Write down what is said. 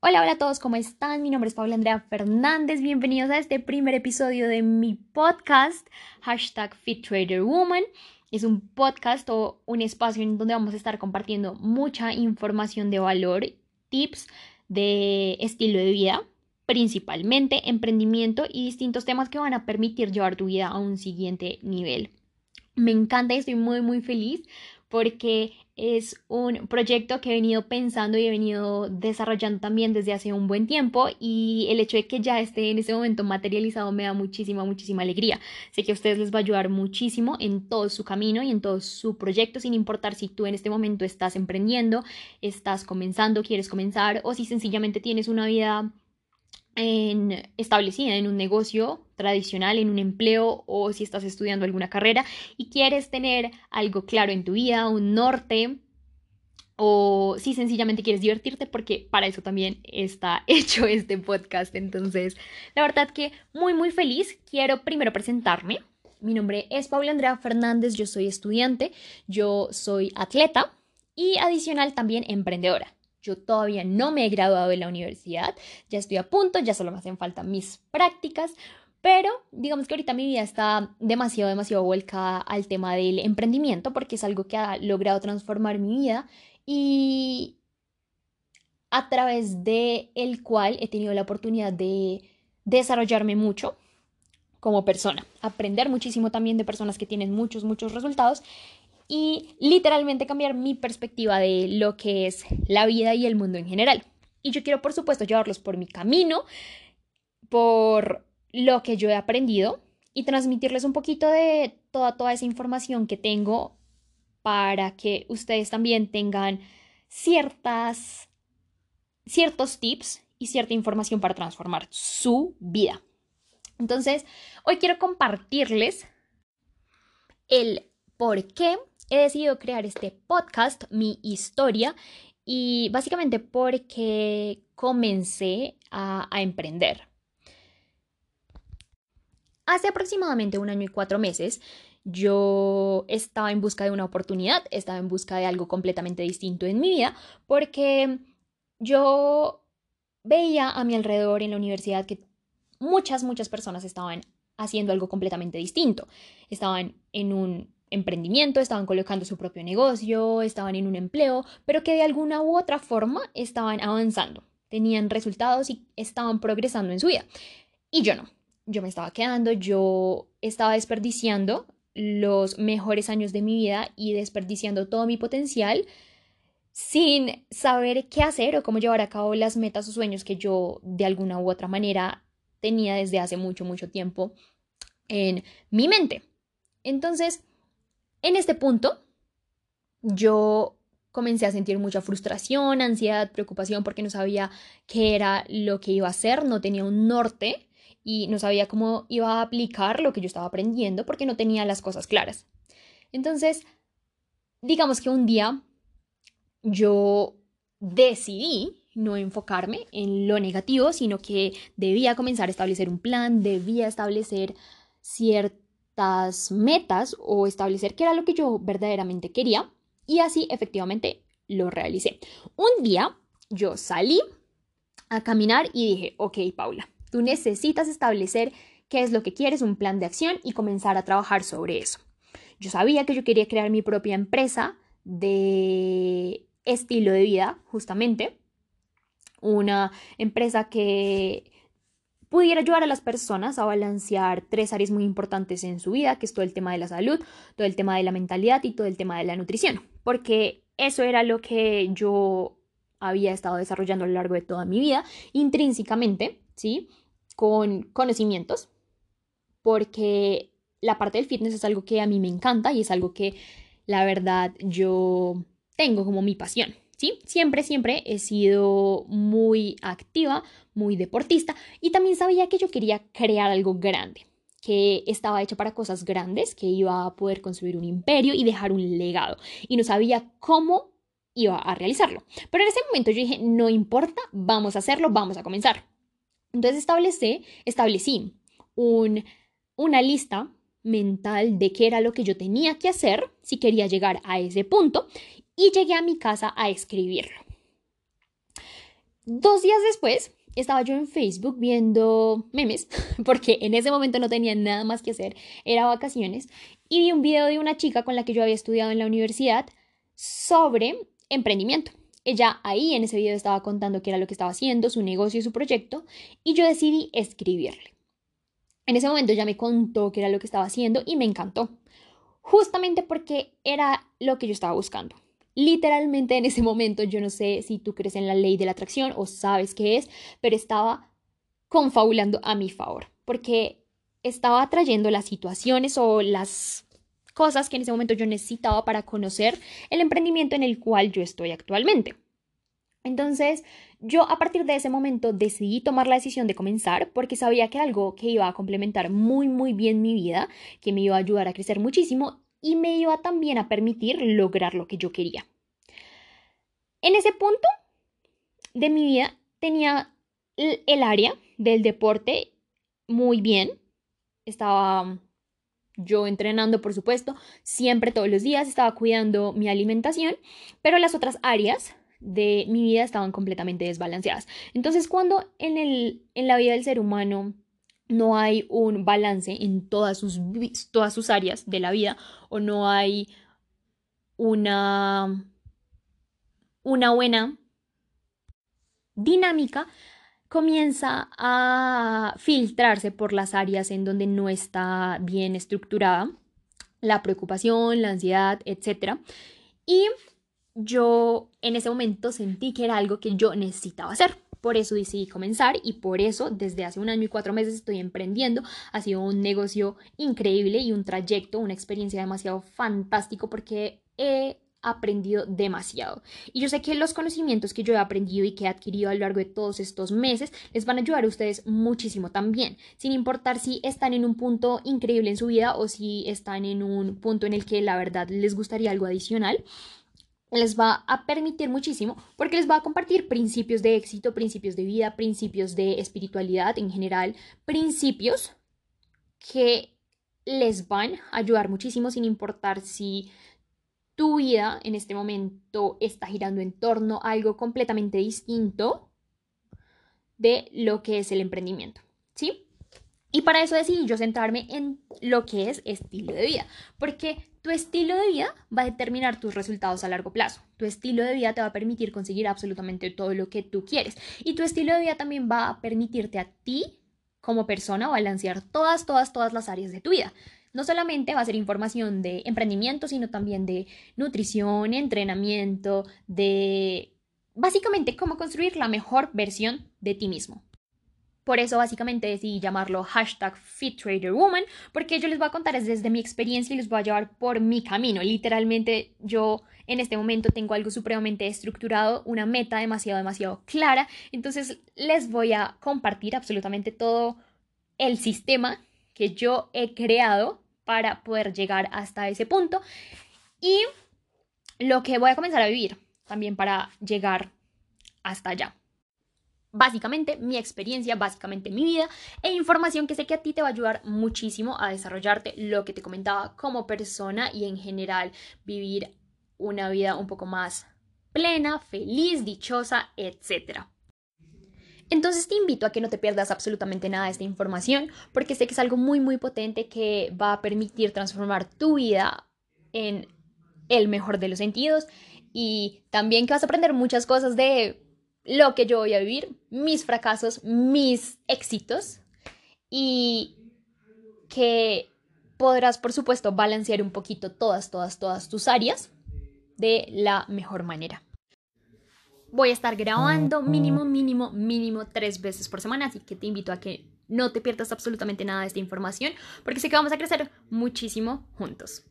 Hola, hola a todos, ¿cómo están? Mi nombre es Paula Andrea Fernández. Bienvenidos a este primer episodio de mi podcast, hashtag FitTraderWoman. Es un podcast o un espacio en donde vamos a estar compartiendo mucha información de valor, tips de estilo de vida, principalmente emprendimiento y distintos temas que van a permitir llevar tu vida a un siguiente nivel. Me encanta y estoy muy muy feliz porque es un proyecto que he venido pensando y he venido desarrollando también desde hace un buen tiempo y el hecho de que ya esté en ese momento materializado me da muchísima, muchísima alegría. Sé que a ustedes les va a ayudar muchísimo en todo su camino y en todo su proyecto, sin importar si tú en este momento estás emprendiendo, estás comenzando, quieres comenzar o si sencillamente tienes una vida en, establecida en un negocio tradicional, en un empleo o si estás estudiando alguna carrera y quieres tener algo claro en tu vida, un norte o si sencillamente quieres divertirte porque para eso también está hecho este podcast. Entonces, la verdad que muy muy feliz. Quiero primero presentarme. Mi nombre es Paula Andrea Fernández, yo soy estudiante, yo soy atleta y adicional también emprendedora. Yo todavía no me he graduado de la universidad, ya estoy a punto, ya solo me hacen falta mis prácticas, pero digamos que ahorita mi vida está demasiado, demasiado volcada al tema del emprendimiento porque es algo que ha logrado transformar mi vida y a través de el cual he tenido la oportunidad de desarrollarme mucho como persona, aprender muchísimo también de personas que tienen muchos, muchos resultados y literalmente cambiar mi perspectiva de lo que es la vida y el mundo en general. Y yo quiero, por supuesto, llevarlos por mi camino, por lo que yo he aprendido y transmitirles un poquito de toda, toda esa información que tengo para que ustedes también tengan ciertas, ciertos tips y cierta información para transformar su vida. Entonces, hoy quiero compartirles el por qué he decidido crear este podcast, mi historia, y básicamente porque comencé a, emprender. Hace aproximadamente un año y cuatro meses, yo estaba en busca de una oportunidad, estaba en busca de algo completamente distinto en mi vida, porque yo veía a mi alrededor en la universidad que muchas, muchas personas estaban haciendo algo completamente distinto. Estaban en un emprendimiento, estaban colocando su propio negocio, estaban en un empleo, pero que de alguna u otra forma estaban avanzando, tenían resultados y estaban progresando en su vida. Y yo no, yo me estaba quedando, yo estaba desperdiciando los mejores años de mi vida y desperdiciando todo mi potencial sin saber qué hacer o cómo llevar a cabo las metas o sueños que yo de alguna u otra manera tenía desde hace mucho, mucho tiempo en mi mente. Entonces, en este punto, yo comencé a sentir mucha frustración, ansiedad, preocupación porque no sabía qué era lo que iba a hacer, no tenía un norte y no sabía cómo iba a aplicar lo que yo estaba aprendiendo porque no tenía las cosas claras. Entonces, digamos que un día yo decidí no enfocarme en lo negativo, sino que debía comenzar a establecer un plan, debía establecer cierto metas o establecer qué era lo que yo verdaderamente quería y así efectivamente lo realicé. Un día yo salí a caminar y dije, ok Paula, tú necesitas establecer qué es lo que quieres, un plan de acción y comenzar a trabajar sobre eso. Yo sabía que yo quería crear mi propia empresa de estilo de vida, justamente, una empresa que pudiera ayudar a las personas a balancear tres áreas muy importantes en su vida, que es todo el tema de la salud, todo el tema de la mentalidad y todo el tema de la nutrición, porque eso era lo que yo había estado desarrollando a lo largo de toda mi vida, intrínsecamente, ¿sí? Con conocimientos, porque la parte del fitness es algo que a mí me encanta y es algo que la verdad yo tengo como mi pasión. ¿Sí? Siempre, siempre he sido muy activa, muy deportista y también sabía que yo quería crear algo grande, que estaba hecho para cosas grandes, que iba a poder construir un imperio y dejar un legado y no sabía cómo iba a realizarlo. Pero en ese momento yo dije, no importa, vamos a hacerlo, vamos a comenzar. Entonces establecí, establecí un, una lista mental de qué era lo que yo tenía que hacer si quería llegar a ese punto y llegué a mi casa a escribirlo. Dos días después, estaba yo en Facebook viendo memes, porque en ese momento no tenía nada más que hacer, era vacaciones, y vi un video de una chica con la que yo había estudiado en la universidad sobre emprendimiento. Ella ahí en ese video estaba contando qué era lo que estaba haciendo, su negocio y su proyecto, y yo decidí escribirle. En ese momento ya me contó qué era lo que estaba haciendo y me encantó, justamente porque era lo que yo estaba buscando. Literalmente en ese momento, yo no sé si tú crees en la ley de la atracción o sabes qué es, pero estaba confabulando a mi favor, porque estaba atrayendo las situaciones o las cosas que en ese momento yo necesitaba para conocer el emprendimiento en el cual yo estoy actualmente. Entonces, yo a partir de ese momento decidí tomar la decisión de comenzar porque sabía que era algo que iba a complementar muy, muy bien mi vida, que me iba a ayudar a crecer muchísimo y me iba también a permitir lograr lo que yo quería. En ese punto de mi vida tenía el área del deporte muy bien. Estaba yo entrenando, por supuesto, siempre todos los días estaba cuidando mi alimentación, pero las otras áreas de mi vida estaban completamente desbalanceadas. Entonces, cuando en, el, en la vida del ser humano no hay un balance en todas sus, todas sus áreas de la vida o no hay una, una buena dinámica, comienza a filtrarse por las áreas en donde no está bien estructurada la preocupación, la ansiedad, etc. Y yo en ese momento sentí que era algo que yo necesitaba hacer. Por eso decidí comenzar y por eso desde hace un año y cuatro meses estoy emprendiendo. Ha sido un negocio increíble y un trayecto, una experiencia demasiado fantástico porque he aprendido demasiado. Y yo sé que los conocimientos que yo he aprendido y que he adquirido a lo largo de todos estos meses les van a ayudar a ustedes muchísimo también, sin importar si están en un punto increíble en su vida o si están en un punto en el que la verdad les gustaría algo adicional les va a permitir muchísimo porque les va a compartir principios de éxito, principios de vida, principios de espiritualidad en general, principios que les van a ayudar muchísimo sin importar si tu vida en este momento está girando en torno a algo completamente distinto de lo que es el emprendimiento, ¿sí? Y para eso decidí yo centrarme en lo que es estilo de vida, porque tu estilo de vida va a determinar tus resultados a largo plazo. Tu estilo de vida te va a permitir conseguir absolutamente todo lo que tú quieres. Y tu estilo de vida también va a permitirte a ti como persona balancear todas, todas, todas las áreas de tu vida. No solamente va a ser información de emprendimiento, sino también de nutrición, entrenamiento, de básicamente cómo construir la mejor versión de ti mismo. Por eso básicamente decidí llamarlo hashtag FitTraderWoman, porque yo les voy a contar desde mi experiencia y les voy a llevar por mi camino. Literalmente yo en este momento tengo algo supremamente estructurado, una meta demasiado, demasiado clara. Entonces les voy a compartir absolutamente todo el sistema que yo he creado para poder llegar hasta ese punto y lo que voy a comenzar a vivir también para llegar hasta allá. Básicamente mi experiencia, básicamente mi vida e información que sé que a ti te va a ayudar muchísimo a desarrollarte lo que te comentaba como persona y en general vivir una vida un poco más plena, feliz, dichosa, etcétera. Entonces te invito a que no te pierdas absolutamente nada de esta información porque sé que es algo muy muy potente que va a permitir transformar tu vida en el mejor de los sentidos y también que vas a aprender muchas cosas de lo que yo voy a vivir, mis fracasos, mis éxitos y que podrás por supuesto balancear un poquito todas, todas, todas tus áreas de la mejor manera voy a estar grabando mínimo, mínimo, mínimo tres veces por semana, así que te invito a que no te pierdas absolutamente nada de esta información, porque sé que vamos a crecer muchísimo juntos.